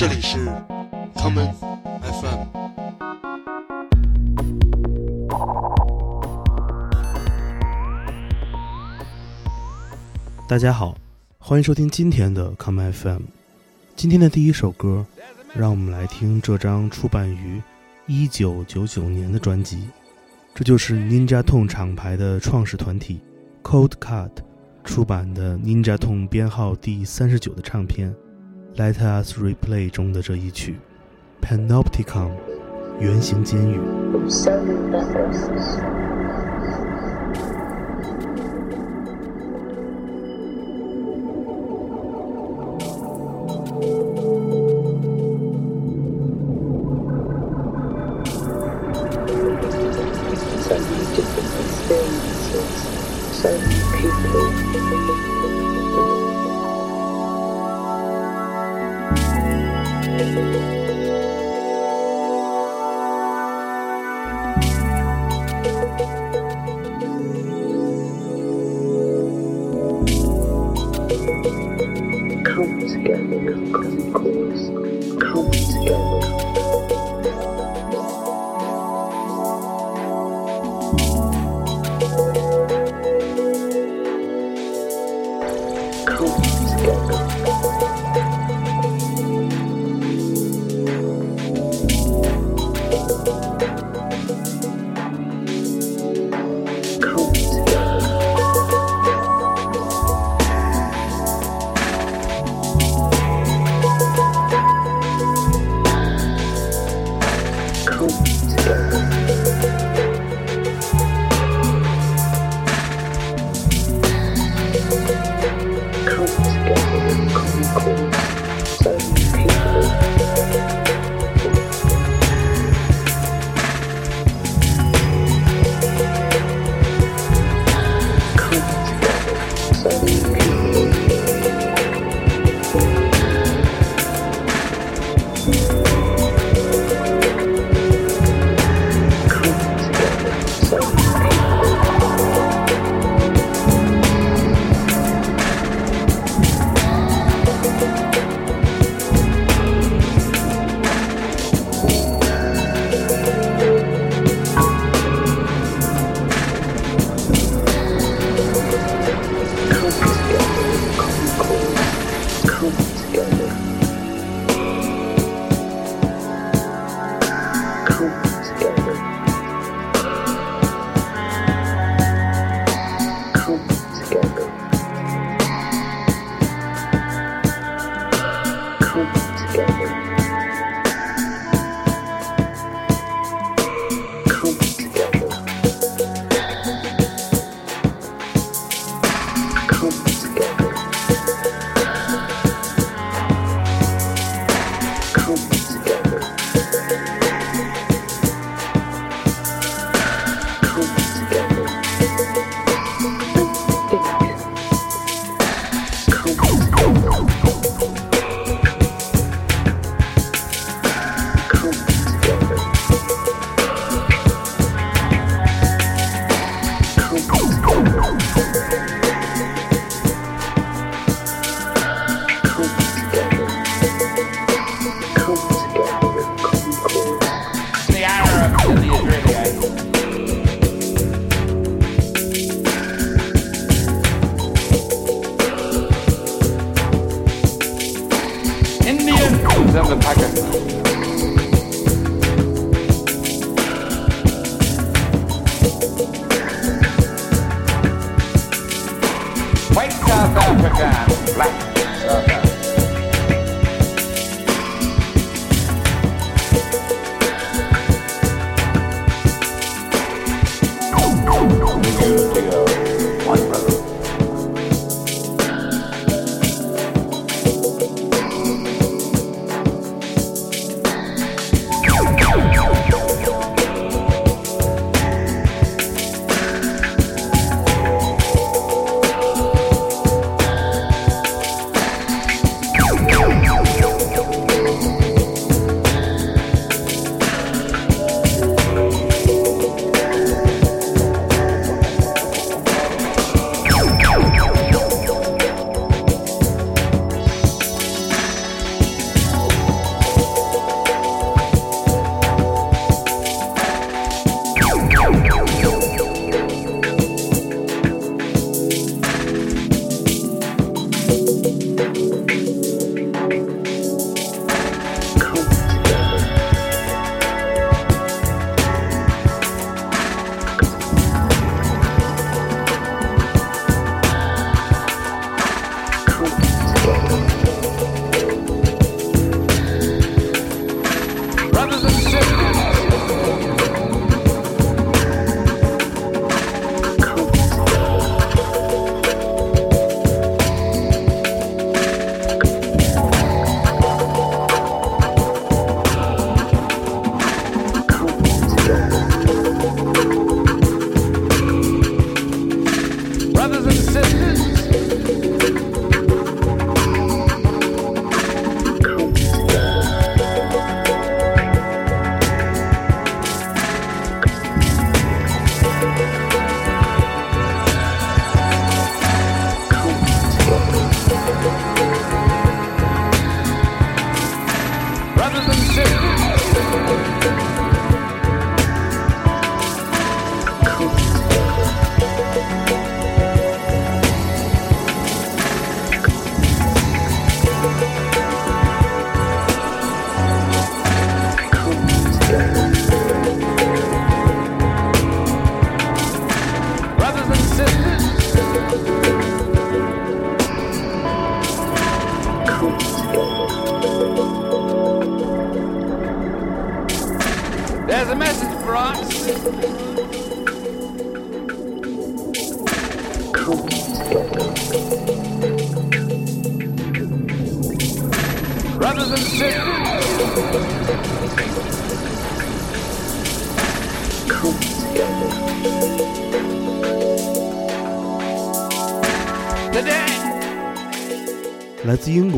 这里是 common FM。大家好，欢迎收听今天的 common FM。今天的第一首歌，让我们来听这张出版于一九九九年的专辑，这就是 Ninja Tone 厂牌的创始团体 Cold Cut 出版的 Ninja Tone 编号第三十九的唱片。Let Us Replay 中的这一曲，Panopticon，圆形监狱。comes here, nigga. Cause he.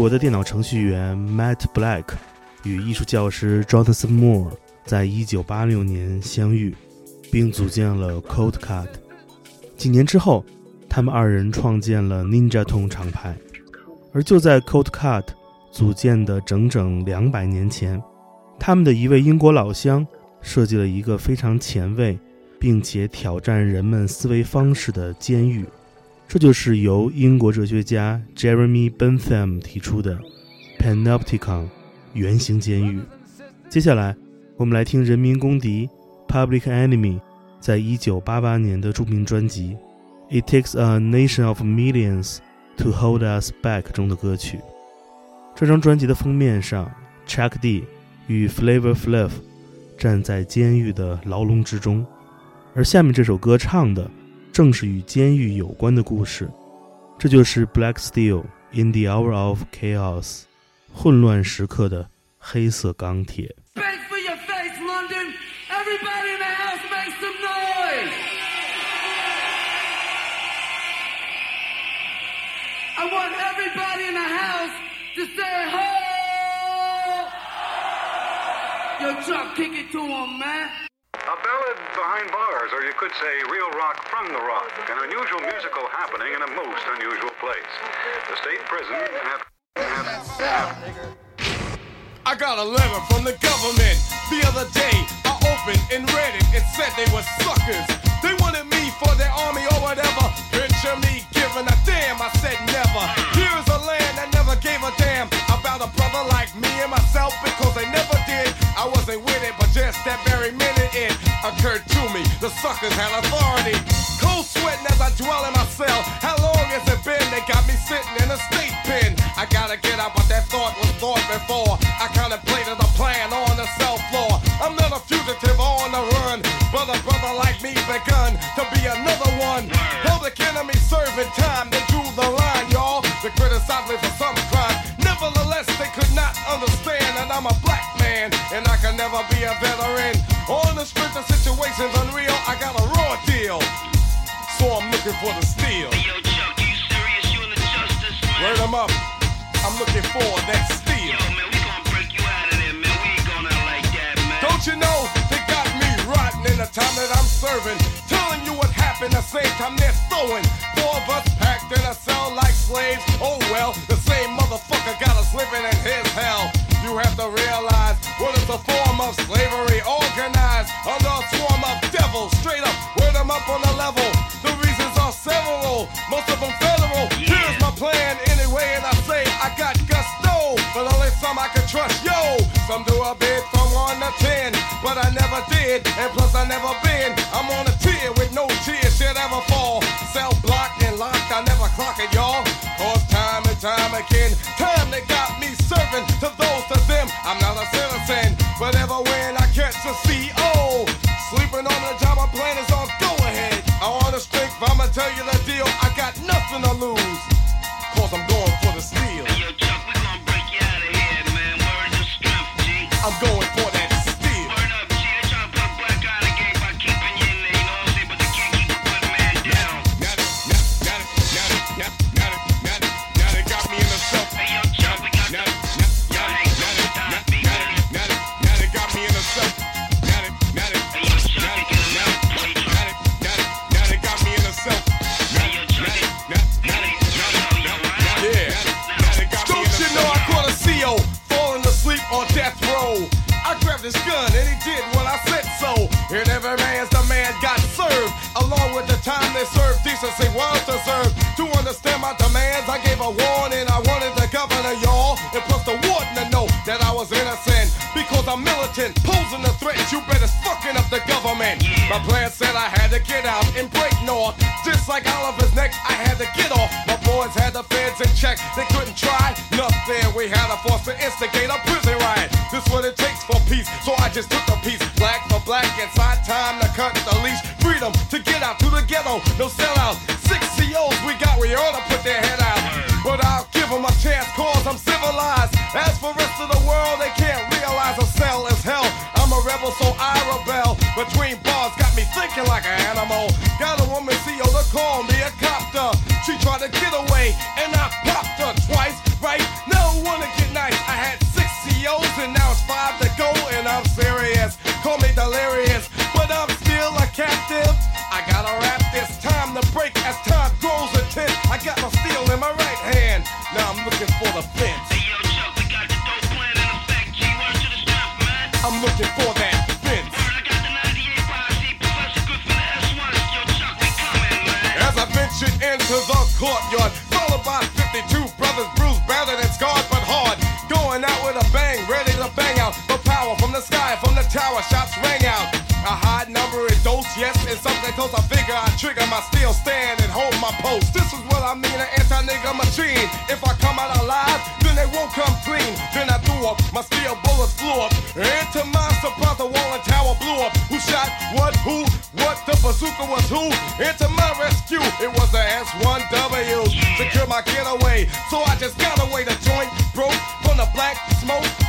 国的电脑程序员 Matt Black 与艺术教师 Jonathan Moore 在一九八六年相遇，并组建了 Cold Cut。几年之后，他们二人创建了 Ninja Tone 厂牌。而就在 Cold Cut 组建的整整两百年前，他们的一位英国老乡设计了一个非常前卫，并且挑战人们思维方式的监狱。这就是由英国哲学家 Jeremy Bentham 提出的 Panopticon 圆形监狱。接下来，我们来听人民公敌 Public Enemy 在一九八八年的著名专辑《It Takes a Nation of Millions to Hold Us Back》中的歌曲。这张专辑的封面上，Chuck D 与 Flavor Flav 站在监狱的牢笼之中，而下面这首歌唱的。正是与监狱有关的故事，这就是 Black Steel in the Hour of Chaos，混乱时刻的黑色钢铁。I want everybody in the house to say ho! Yo, Chuck, kick it to him, man. A ballad behind bars, or you could say real rock from the rock. An unusual musical happening in a most unusual place. The state prison have, have. I got a letter from the government the other day. I opened and read it. It said they were suckers. They wanted me for their army or whatever. Picture me giving a damn. I said never. Here's a land that never gave a damn about a brother like me and myself because they never did. I wasn't with it, but just that very minute it occurred to me. The suckers had authority. Cold sweating as I dwell in my cell. How long has it been? They got me sitting in a state pen. I gotta get out, but that thought was thought before. I contemplated a plan on the cell floor. I'm not a fugitive on the run, but a brother like me begun to be another one. Public enemy serving time. They drew the line, y'all. They criticized me for some crime. Nevertheless, they could not understand that I'm a black man and I can never be a veteran. On the strength of situations unreal, I got a raw deal. So I'm looking for the steel. Hey, yo, Chuck, you serious? You in the justice, man? Word 'em up. I'm looking for that steel. Yo, man, we gonna break you out of there, man. We ain't going out like that, man. Don't you know they got me rotten in the time that I'm serving? Happened the same time they're throwing. Four of us packed in a cell like slaves. Oh well, the same motherfucker got us living in his hell. You have to realize what is a form of slavery organized under a swarm of devils. Straight up, word 'em up on the level. The several, most of them federal. Here's my plan anyway, and I say I got gusto, but only some I can trust. Yo, some do a bid from one to ten, but I never did, and plus I never been. I'm on a tier with no tears should ever fall. Cell blocked and locked, I never clock it, y'all. Cause time and time again, time they got me serving to those to them. I'm not a citizen, but ever when I catch a CO, sleeping on the job, my plan is on go ahead. I want to strength, but I'ma tell you the deal. I got nothing to lose, cause I'm going for the steal. Hey, yo, Chuck, we gonna break you out of here, man. Word to strength, G. I'm going served, decency was deserved. To understand my demands, I gave a warning. I wanted the governor, y'all, and plus the warden to know that I was innocent. Because I'm militant, posing a threat. You better fucking up the government. My plan said I had to get out and break north. Just like Oliver's neck, I had to get off. My boys had the feds in check. They couldn't try nothing. We had a force to instigate a prison riot. This what it takes for peace. So I just took a piece. Black for black. It's our time to cut the leash no sellouts. Six COs we got, we ought to put their head out. But I'll give them a chance, cause I'm civilized. As for rest of the world, they can't realize a cell is hell. I'm a rebel, so I rebel. Between bars, got me thinking like an animal. Got a woman CEO oh, to call me a copter. She tried to get away looking for the fence. Hey, yo, Chuck, we got the dope plan in effect. G word to the strength, man. I'm looking for that fence. Word, I got the 98 posse. Professor good for the S1. Yo, Chuck, we coming, man. As I ventured into the courtyard, followed by 52 brothers, bruised, battered, and scarred, but hard. Going out with a bang, ready to bang out. The power from the sky, from the tower, shots rang out. A high number in dose, yes, and something close. I figure I trigger my steel stand and hold my post. This is what I mean, an anti-nigga machine. If won't come clean. Then I threw up, my steel bullets flew up. Into my surprise, the wall and tower blew up. Who shot what, who, what, the bazooka was who? Into my rescue, it was the S1W. Secure my getaway, so I just got away. The joint broke from the black smoke.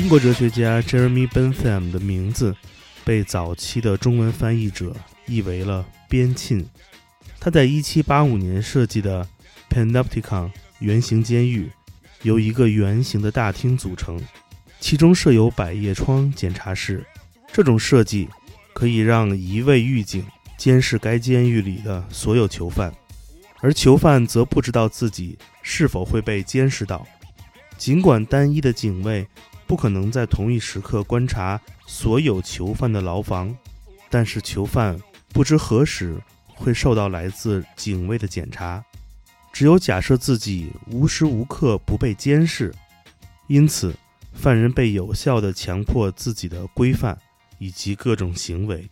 英国哲学家 Jeremy Bentham 的名字被早期的中文翻译者译为了边沁。他在1785年设计的 Panopticon 圆形监狱由一个圆形的大厅组成，其中设有百叶窗检查室。这种设计可以让一位狱警监视该监狱里的所有囚犯，而囚犯则不知道自己是否会被监视到。尽管单一的警卫不可能在同一时刻观察所有囚犯的牢房，但是囚犯不知何时会受到来自警卫的检查。只有假设自己无时无刻不被监视，因此犯人被有效地强迫自己的规范以及各种行为。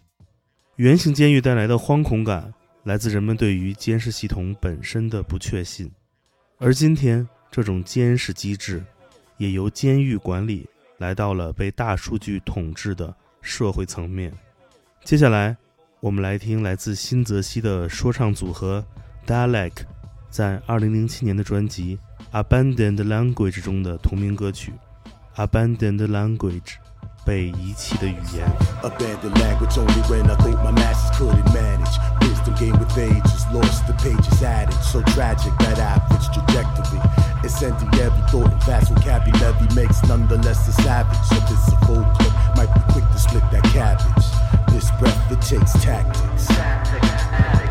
圆形监狱带来的惶恐感来自人们对于监视系统本身的不确信，而今天这种监视机制也由监狱管理来到了被大数据统治的社会层面。接下来，我们来听来自新泽西的说唱组合 Dalek 在2007年的专辑《Abandoned Language》中的同名歌曲《Abandoned Language》被遗弃的语言。Abandoned language only when I think my masses couldn't manage. Wisdom gained with ages, lost, the pages added. So tragic that average trajectory. Incendiary thought and vast vocabulary makes nonetheless a savage. So it's a full clip might be quick to split that cabbage. This breath it takes tactics. Haven't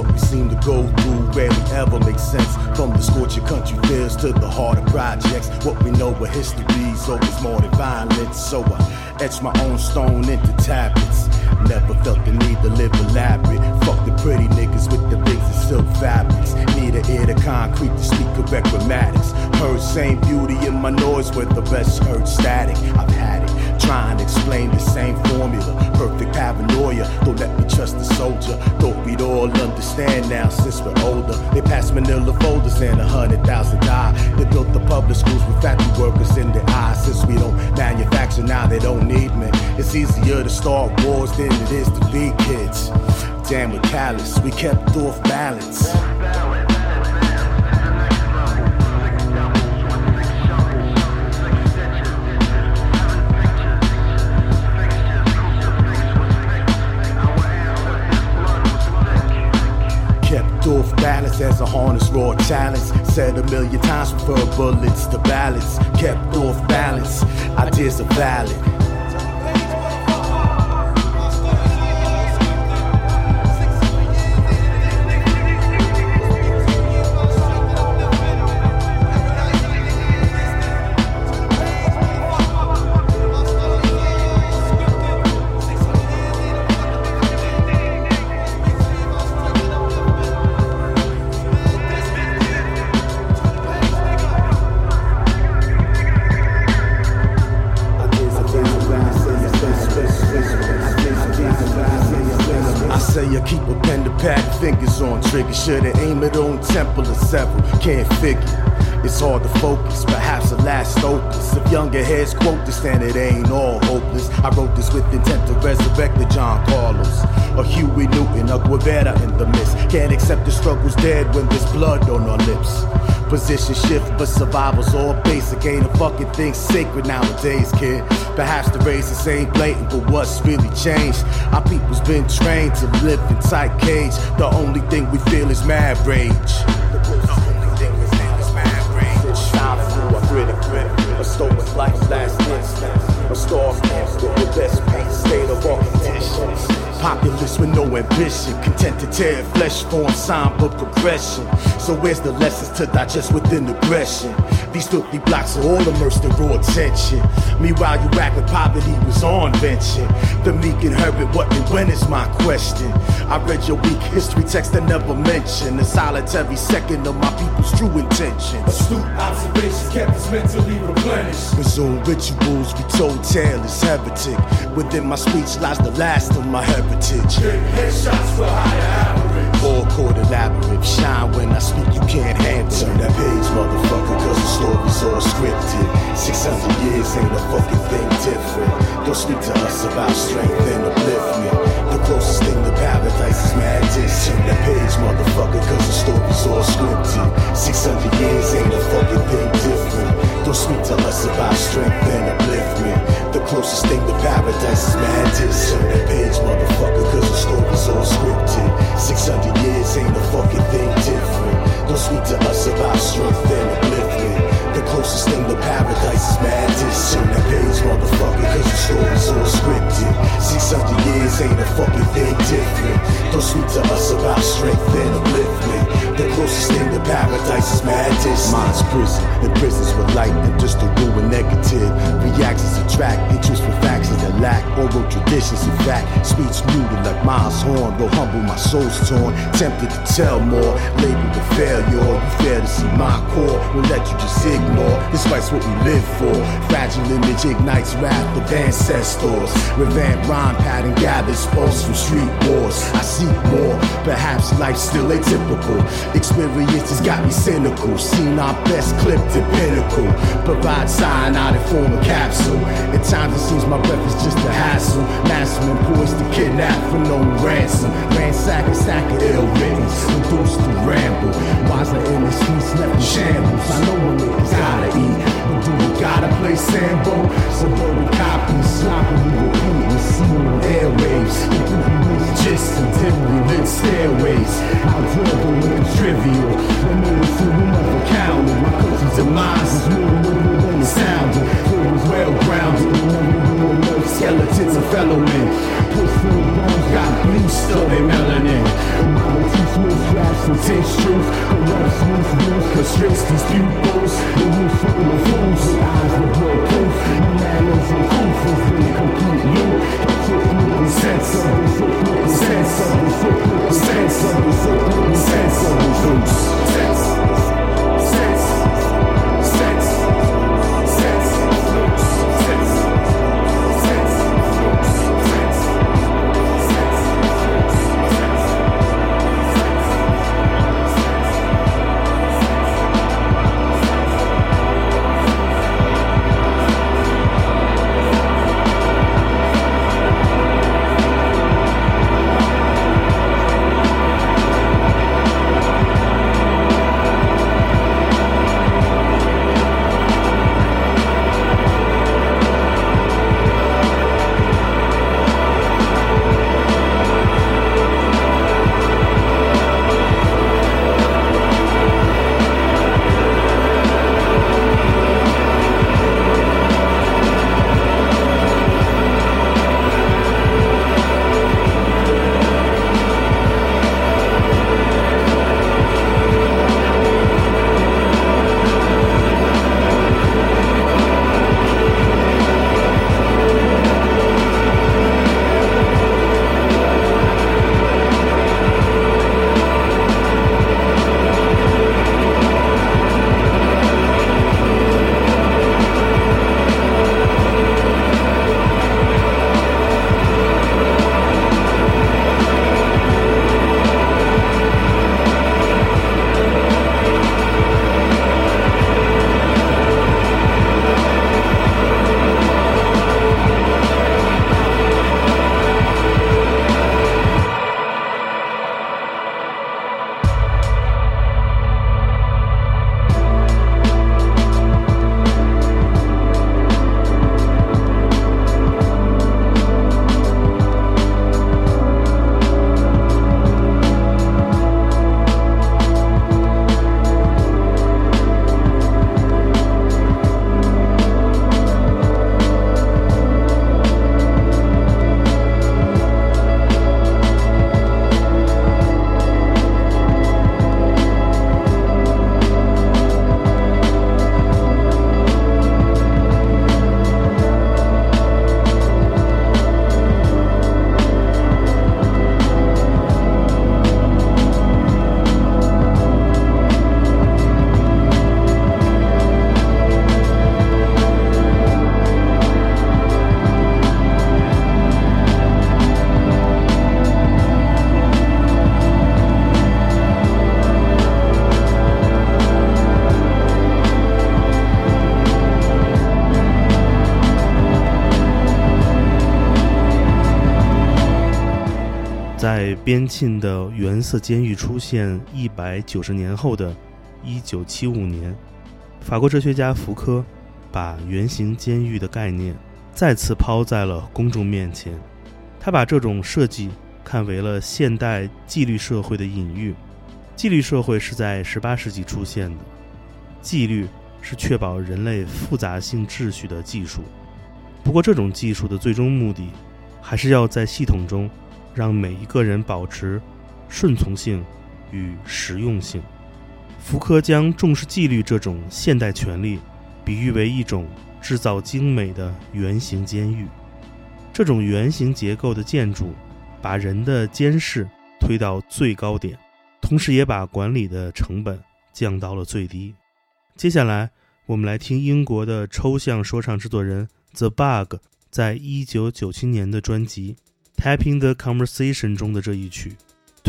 What we seem to go through rarely ever makes sense. From the scorching country fears to the harder projects. What we know of history's always more than violence. So I etch my own stone into tablets. Never felt the need to live elaborate. Fuck the pretty niggas with the rings and silk fabrics. Need an ear to concrete to speak correct grammatics. Heard same beauty in my noise with the best heard static. I've Trying to explain the same formula. Perfect paranoia. Don't let me trust the soldier. Thought we'd all understand now since we're older. They passed manila folders and a hundred thousand die. They built the public schools with factory workers in their eyes. Since we don't manufacture now, they don't need me. It's easier to start wars than it is to be kids. Damn, we're callous. We kept off balance. Off balance as a harness raw talents. Said a million times, prefer bullets to balance. Kept off balance, ideas are valid. I say I keep a pen to pack, fingers on trigger. Should've aimed it on temple or several. Can't figure. It's hard to focus, perhaps the last opus If younger heads quote this, and it ain't all hopeless. I wrote this with intent to resurrect the John Carlos, a Huey Newton, a Guevara in the mist. Can't accept the struggle's dead when there's blood on our lips. Position shift, but survival's all basic. Ain't a fucking thing sacred nowadays, kid. Perhaps the race ain't blatant, but what's really changed? Our people's been trained to live in tight cage. The only thing we feel is mad rage. The only thing we feel is mad rage. Shine through a gritty grit, a stolen life last instant. A star with the best paint state of all conditions. Populist with no ambition, content to tear flesh form, sign but progression. So where's the lessons to digest within aggression? These filthy blocks are all immersed in raw tension. Meanwhile, you with poverty was on venture. The meek inherit what and when is my question. I read your weak history text that never mentioned a solitary second of my people's true intentions. Astute observations kept us mentally replenished. Resume rituals, retold tale is heretic. Within my speech lies the last of my heritage. Headshots for higher average. All court elaborate, shine when I speak, you can't handle. Turn that page, motherfucker, cause the story's all scripted. 600 years ain't a fucking thing different. Don't speak to us about strength and upliftment. The closest thing to paradise is madness. Turn that page, motherfucker, cause the story's all scripted. 600 years ain't a fucking thing different. Don't speak to us about strength and upliftment. The closest thing to paradise is madness. Turn that page, motherfucker, cause the story's all scripted. 600 years ain't a fucking thing different. Don't speak to us about strength and upliftment. The closest thing to paradise is madness. Turn that page, motherfucker, cause the story's all scripted. 600 years ain't a fucking thing different. Don't speak to us about strength and upliftment. The closest thing to paradise is madness. Mine's prison, and prisons with light and just to ruin negative. Reactions attract interest with factions that lack oral traditions. In fact, speech muted like Miles Horn, though humble, my soul's torn. Tempted to tell more, labeled a failure. You fail to see my core, will let you just ignore. This fight's what we live for. Fragile image ignites wrath of ancestors. Revamp rhyme pattern gathers pulse from street wars. I seek more, perhaps life's still atypical. Experiences got me cynical. Seen our best clipped to pinnacle. Provide cyanide in form of capsule. At times it seems my breath is just a hassle. Masterman poised to kidnap for no ransom. Ransack a stack of ill writtens. Reduced to ramble. Wiser in the streets left in shambles. I know when niggas gotta eat. But do we gotta play Sambo? Suburban copies, sloppily repeating. See on airwaves. Just until we lit stairways. How terrible when it's trivial. The moments we never counted. My country's demise is more than sounded. It was well grounded. Skeletons of fellow men. Through bones, got bleach, still they melanin. Mama truth. What smooth constricts these pupils. The roof full of fools with eyes that blow proof. Manners and proof is complete you. Sense of the sense of the sense of the sense of the. Sense, sense, sense, 边沁的原色监狱出现一百九十年后的一九七五年，法国哲学家福柯把圆形监狱的概念再次抛在了公众面前。他把这种设计看为了现代纪律社会的隐喻。纪律社会是在18世纪出现的，纪律是确保人类复杂性秩序的技术。不过，这种技术的最终目的，还是要在系统中让每一个人保持顺从性与实用性。福柯将重视纪律这种现代权利，比喻为一种制造精美的圆形监狱。这种圆形结构的建筑，把人的监视推到最高点。同时也把管理的成本降到了最低。接下来，我们来听英国的抽象说唱制作人 The Bug 在一九九七年的专辑《Tapping the Conversation》中的这一曲《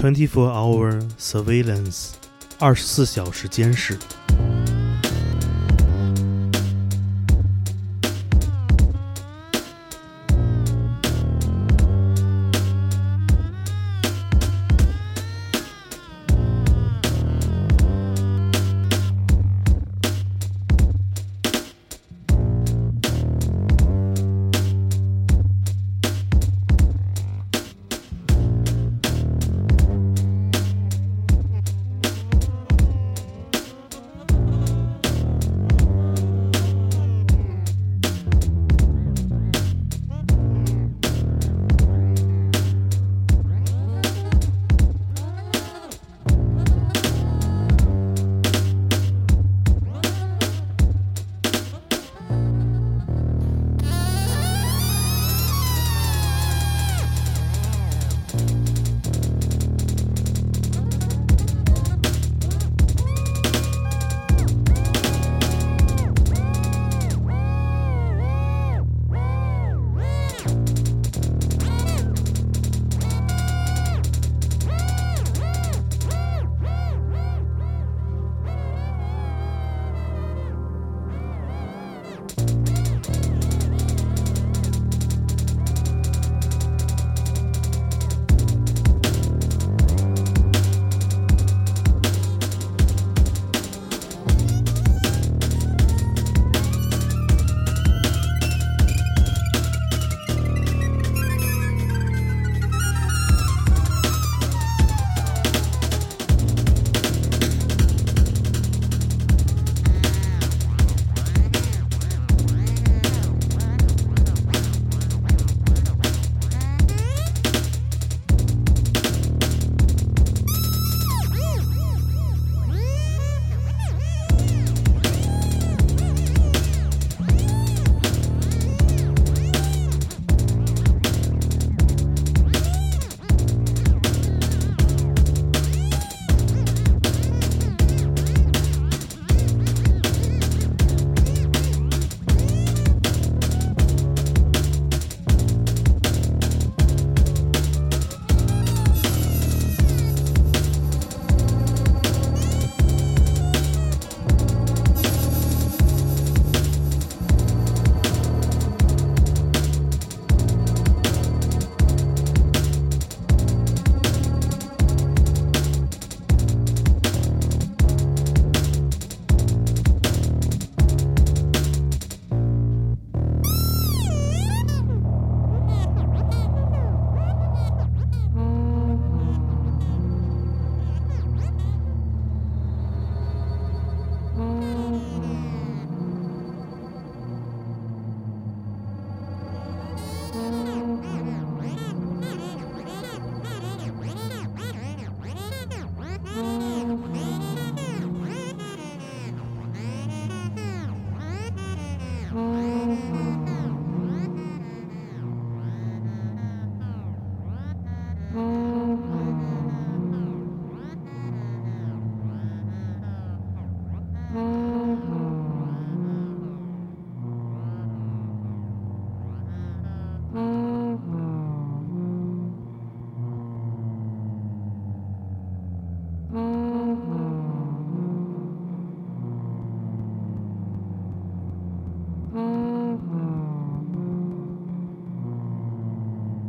Twenty Four Hour Surveillance》（二十四小时监视）。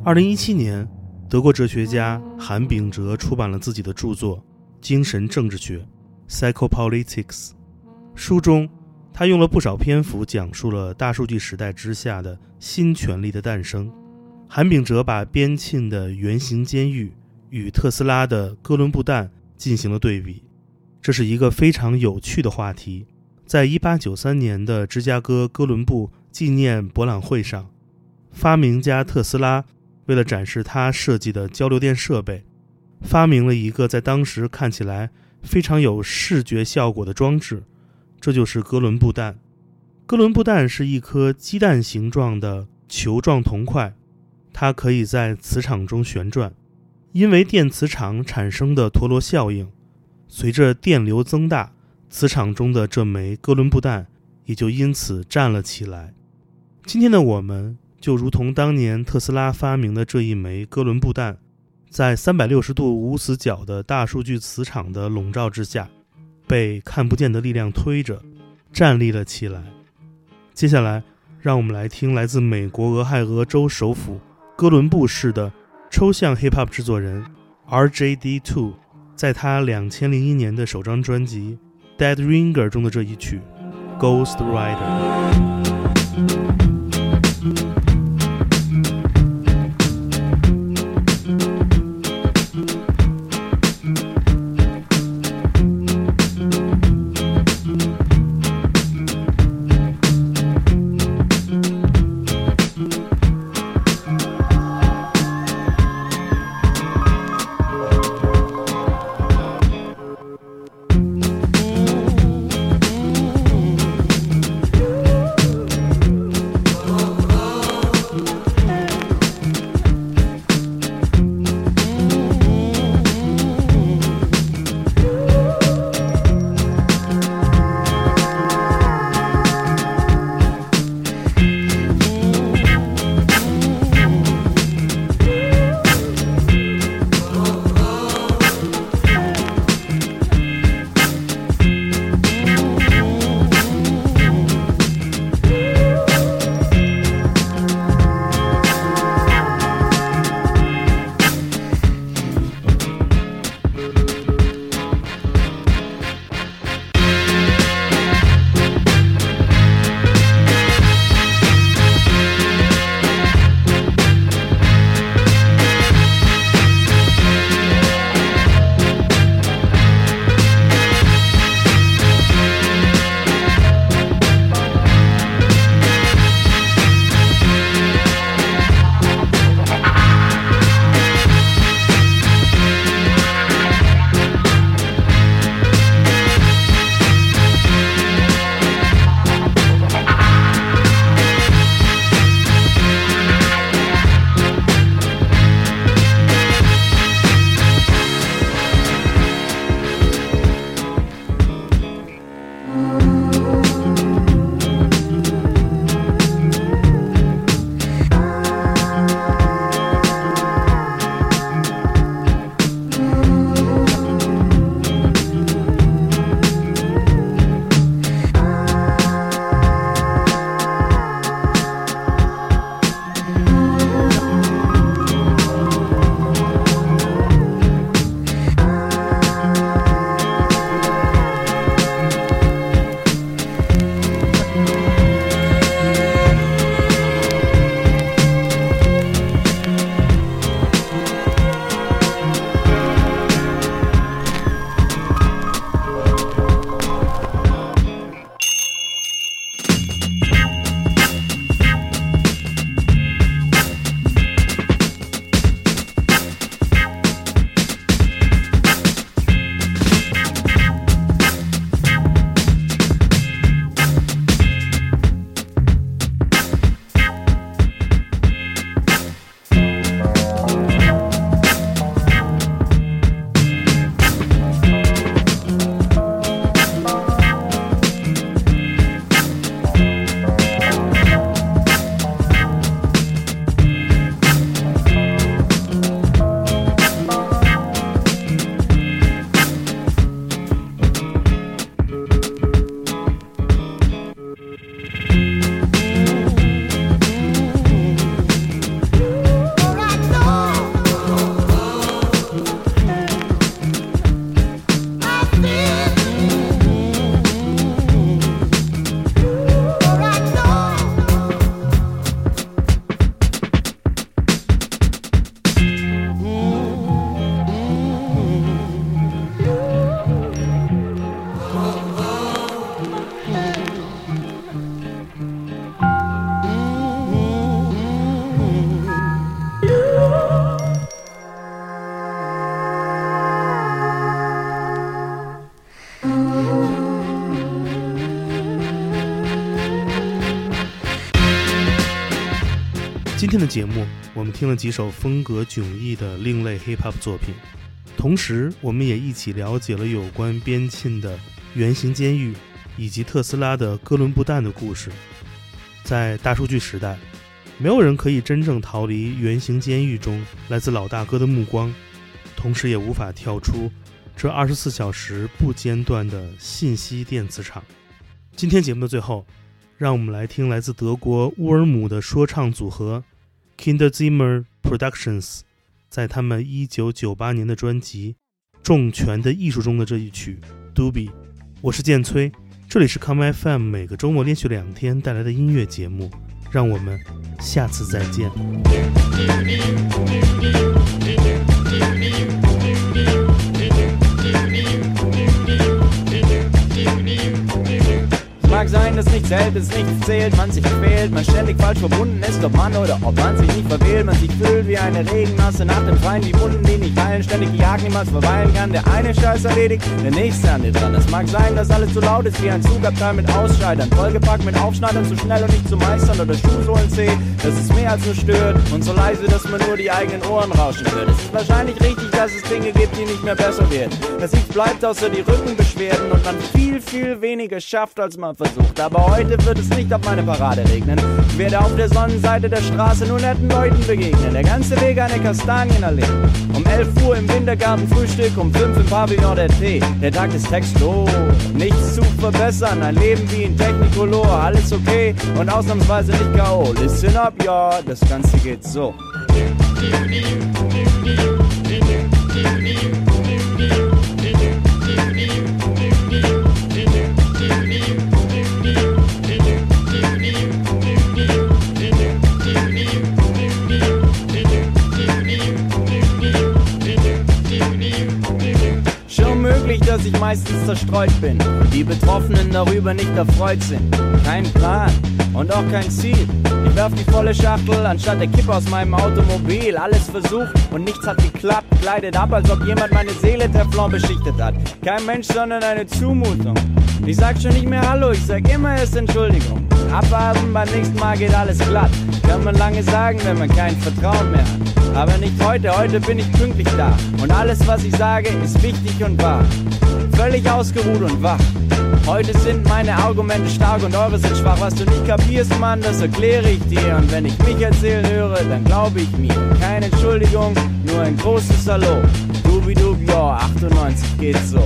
二零一七年，德国哲学家韩炳哲出版了自己的著作《精神政治学》（Psychopolitics）。书中，他用了不少篇幅讲述了大数据时代之下的新权力的诞生。韩炳哲把边沁的圆形监狱与特斯拉的哥伦布弹进行了对比，这是一个非常有趣的话题。在一八九三年的芝加哥哥伦布纪念博览会上，发明家特斯拉为了展示他设计的交流电设备，发明了一个在当时看起来非常有视觉效果的装置，这就是哥伦布弹。哥伦布弹是一颗鸡蛋形状的球状铜块，它可以在磁场中旋转，因为电磁场产生的陀螺效应，随着电流增大。磁场中的这枚哥伦布弹也就因此站了起来。今天的我们就如同当年特斯拉发明的这一枚哥伦布弹，在三百六十度无死角的大数据磁场的笼罩之下，被看不见的力量推着，站立了起来。接下来，让我们来听来自美国俄亥俄州首府哥伦布市的抽象 hip hop 制作人 R.J.D. Two，在他两千零一年的首张专辑。Dead Ringer 中的这一曲《Ghost Rider》。今天的节目，我们听了几首风格迥异的另类 hip hop 作品，同时我们也一起了解了有关边沁的圆形监狱以及特斯拉的哥伦布蛋的故事。在大数据时代，没有人可以真正逃离圆形监狱中来自老大哥的目光，同时也无法跳出这二十四小时不间断的信息电磁场。今天节目的最后，让我们来听来自德国乌尔姆的说唱组合 Kinderzimmer Productions 在他们一九九八年的专辑《重拳的艺术》中的这一曲《Doobie》。我是建崔，这里是 Come FM 每个周末连续两天带来的音乐节目，让我们下次再见。Mag sein, dass nichts hält, dass nichts zählt, man sich quält, man ständig falsch verbunden ist, ob man oder ob man sich nicht verwählt, man sich fühlt wie eine Regenmasse nach dem Freien, die Wunden, die nicht heilen, ständig gejagt, niemals verweilen kann, der eine Scheiß erledigt, der nächste an dir dran. Es mag sein, dass alles zu laut ist wie ein Zugabteil mit Ausscheidern, vollgepackt mit Aufschneidern, zu schnell und nicht zu meistern oder Schuhsohlen zäh, dass es mehr als nur stört und so leise, dass man nur die eigenen Ohren rauschen hört. Es ist wahrscheinlich richtig, dass es Dinge gibt, die nicht mehr besser werden, dass nichts bleibt außer die Rückenbeschwerden und man viel, viel weniger schafft, als man versucht. Aber heute wird es nicht auf meine Parade regnen. Ich werde auf der Sonnenseite der Straße nur netten Leuten begegnen. Der ganze Weg eine Kastanienallee. Um 11 Uhr im Wintergarten Frühstück, um 5 im Pavillon der Tee. Der Tag ist textlos, nichts zu verbessern. Ein Leben wie in Technicolor, alles okay und ausnahmsweise nicht K.O. Listen up, ja, das Ganze geht so. Dass ich meistens zerstreut bin die Betroffenen darüber nicht erfreut sind. Kein Plan und auch kein Ziel. Ich werf die volle Schachtel anstatt der Kippe aus meinem Automobil. Alles versucht und nichts hat geklappt. Gleitet ab, als ob jemand meine Seele Teflon beschichtet hat. Kein Mensch, sondern eine Zumutung. Ich sag schon nicht mehr Hallo, ich sag immer erst Entschuldigung. Abwarten, beim nächsten Mal geht alles glatt. Kann man lange sagen, wenn man kein Vertrauen mehr hat. Aber nicht heute, heute bin ich pünktlich da. Und alles, was ich sage, ist wichtig und wahr. Völlig ausgeruht und wach. Heute sind meine Argumente stark und eure sind schwach. Was du nicht kapierst, Mann, das erkläre ich dir. Und wenn ich mich erzählen höre, dann glaube ich mir. Keine Entschuldigung, nur ein großes Hallo. Dubidub, ja, 98 geht so.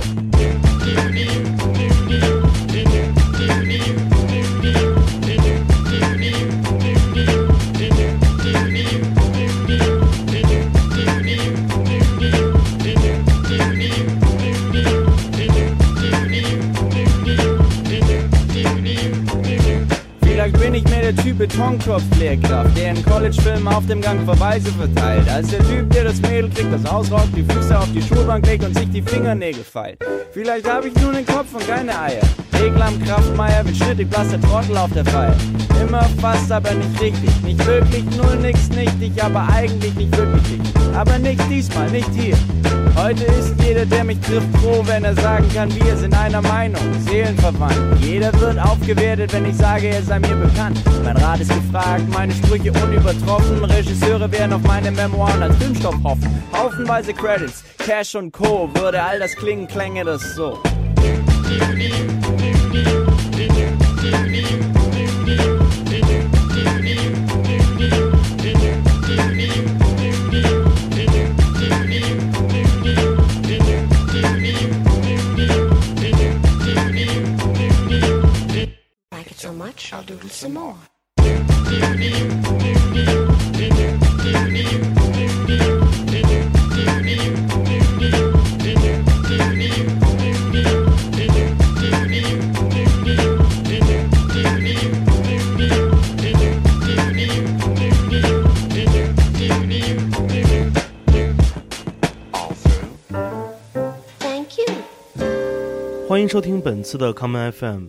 Betonkopf-Lehrkraft, der in College-Filmen auf dem Gang Verweise verteilt. Als der Typ, der das Mädel kriegt, das ausraubt, die Füße auf die Schulbank legt und sich die Fingernägel feilt. Vielleicht habe ich nur den Kopf und keine Eier. Regel am Kraftmeier, mit schnittig blass der Trottel auf der Feier. Immer fast, aber nicht richtig. Nicht wirklich, null, nix, nichtig, aber eigentlich nicht wirklich. Aber nicht diesmal, nicht hier. Heute ist jeder, der mich trifft, froh, wenn er sagen kann, wir sind einer Meinung, seelenverwandt. Jeder wird aufgewertet, wenn ich sage, er sei mir bekannt. Mein Rat ist gefragt, meine Sprüche unübertroffen. Regisseure werden auf meine Memoiren als Filmstoff hoffen. Haufenweise Credits, Cash und Co. Würde all das klingen, klänge das so. Like it so much, I'll doodle some more. Thank you. 欢迎收听本次的 Common FM，